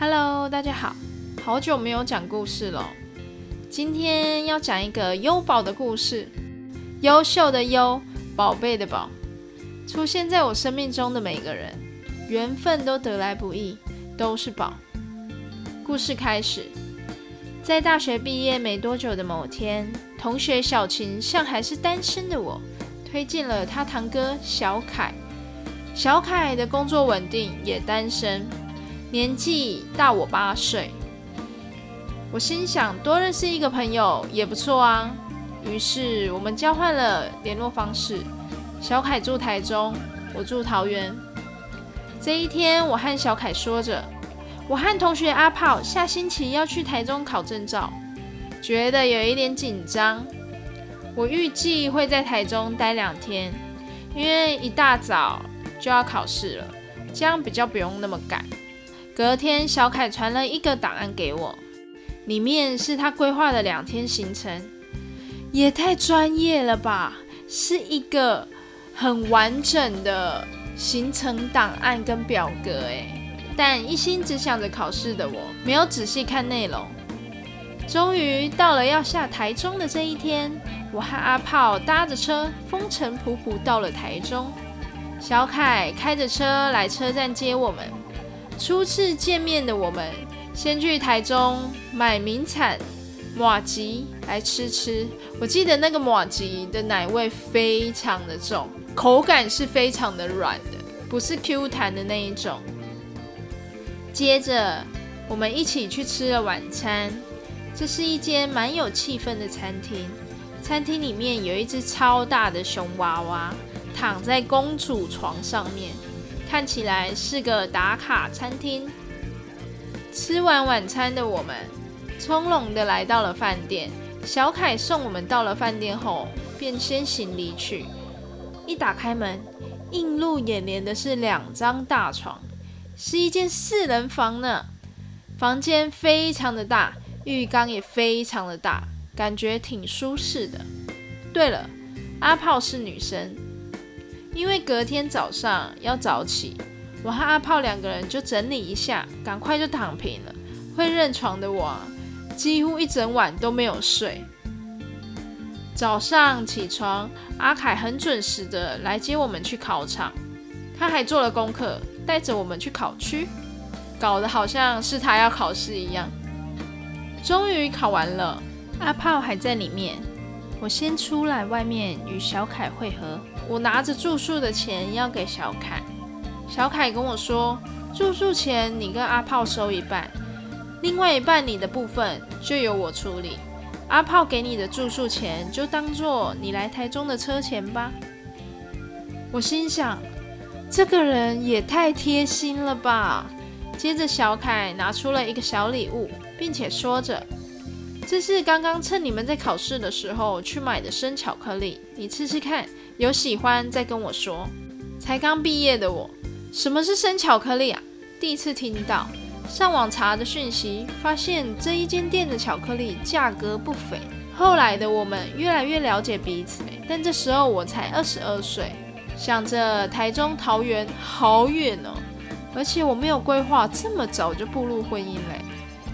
Hello，大家好，好久没有讲故事了。今天要讲一个优宝的故事，优秀的优，宝贝的宝，出现在我生命中的每个人，缘分都得来不易，都是宝。故事开始，在大学毕业没多久的某天，同学小琴向还是单身的我推荐了他堂哥小凯。小凯的工作稳定，也单身。年纪大我八岁，我心想多认识一个朋友也不错啊。于是我们交换了联络方式。小凯住台中，我住桃园。这一天，我和小凯说着，我和同学阿炮下星期要去台中考证照，觉得有一点紧张。我预计会在台中待两天，因为一大早就要考试了，这样比较不用那么赶。隔天，小凯传了一个档案给我，里面是他规划的两天行程，也太专业了吧！是一个很完整的行程档案跟表格诶。但一心只想着考试的我，没有仔细看内容。终于到了要下台中的这一天，我和阿炮搭着车，风尘仆仆到了台中。小凯开着车来车站接我们。初次见面的我们，先去台中买名产马吉来吃吃。我记得那个马吉的奶味非常的重，口感是非常的软的，不是 Q 弹的那一种。接着，我们一起去吃了晚餐。这是一间蛮有气氛的餐厅，餐厅里面有一只超大的熊娃娃，躺在公主床上面。看起来是个打卡餐厅。吃完晚餐的我们，从容的来到了饭店。小凯送我们到了饭店后，便先行离去。一打开门，映入眼帘的是两张大床，是一间四人房呢。房间非常的大，浴缸也非常的大，感觉挺舒适的。对了，阿炮是女生。因为隔天早上要早起，我和阿炮两个人就整理一下，赶快就躺平了。会认床的我，几乎一整晚都没有睡。早上起床，阿凯很准时的来接我们去考场，他还做了功课，带着我们去考区，搞得好像是他要考试一样。终于考完了，阿炮还在里面。我先出来外面与小凯会合。我拿着住宿的钱要给小凯，小凯跟我说，住宿钱你跟阿炮收一半，另外一半你的部分就由我处理。阿炮给你的住宿钱就当做你来台中的车钱吧。我心想，这个人也太贴心了吧。接着小凯拿出了一个小礼物，并且说着。这是刚刚趁你们在考试的时候去买的生巧克力，你吃吃看，有喜欢再跟我说。才刚毕业的我，什么是生巧克力啊？第一次听到，上网查的讯息，发现这一间店的巧克力价格不菲。后来的我们越来越了解彼此，但这时候我才二十二岁，想着台中桃园好远哦，而且我没有规划这么早就步入婚姻嘞。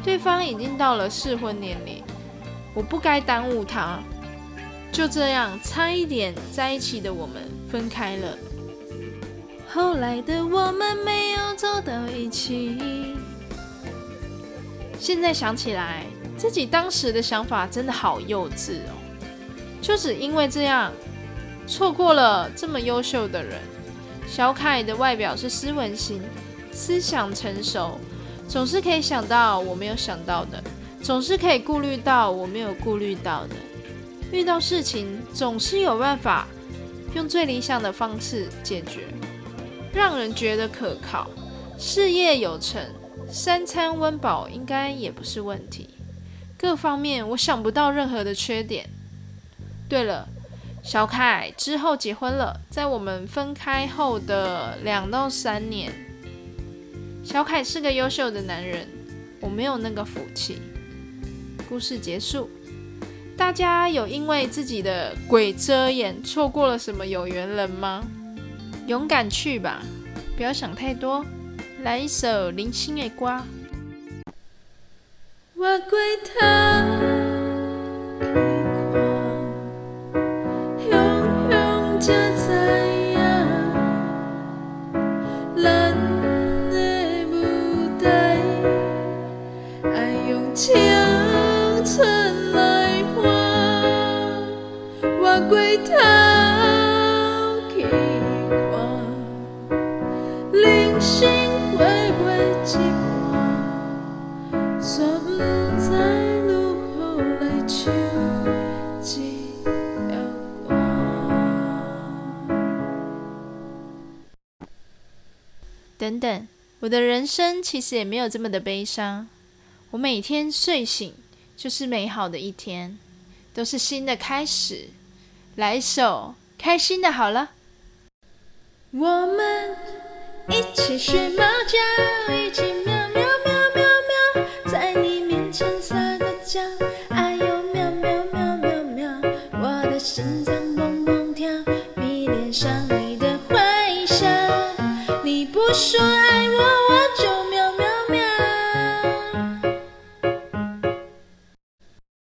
对方已经到了适婚年龄，我不该耽误他。就这样，差一点在一起的我们分开了。后来的我们没有走到一起。现在想起来，自己当时的想法真的好幼稚哦。就只因为这样，错过了这么优秀的人。小凯的外表是斯文型，思想成熟。总是可以想到我没有想到的，总是可以顾虑到我没有顾虑到的。遇到事情总是有办法用最理想的方式解决，让人觉得可靠。事业有成，三餐温饱应该也不是问题。各方面我想不到任何的缺点。对了，小凯之后结婚了，在我们分开后的两到三年。小凯是个优秀的男人，我没有那个福气。故事结束，大家有因为自己的鬼遮眼错过了什么有缘人吗？勇敢去吧，不要想太多。来一首林心的歌。我归他等等，我的人生其实也没有这么的悲伤。我每天睡醒就是美好的一天，都是新的开始。来一首开心的好了。我们一起学猫叫，一起喵喵喵喵喵，在你面前撒个娇，哎呦喵喵喵喵喵，我的心脏蹦蹦跳，迷恋上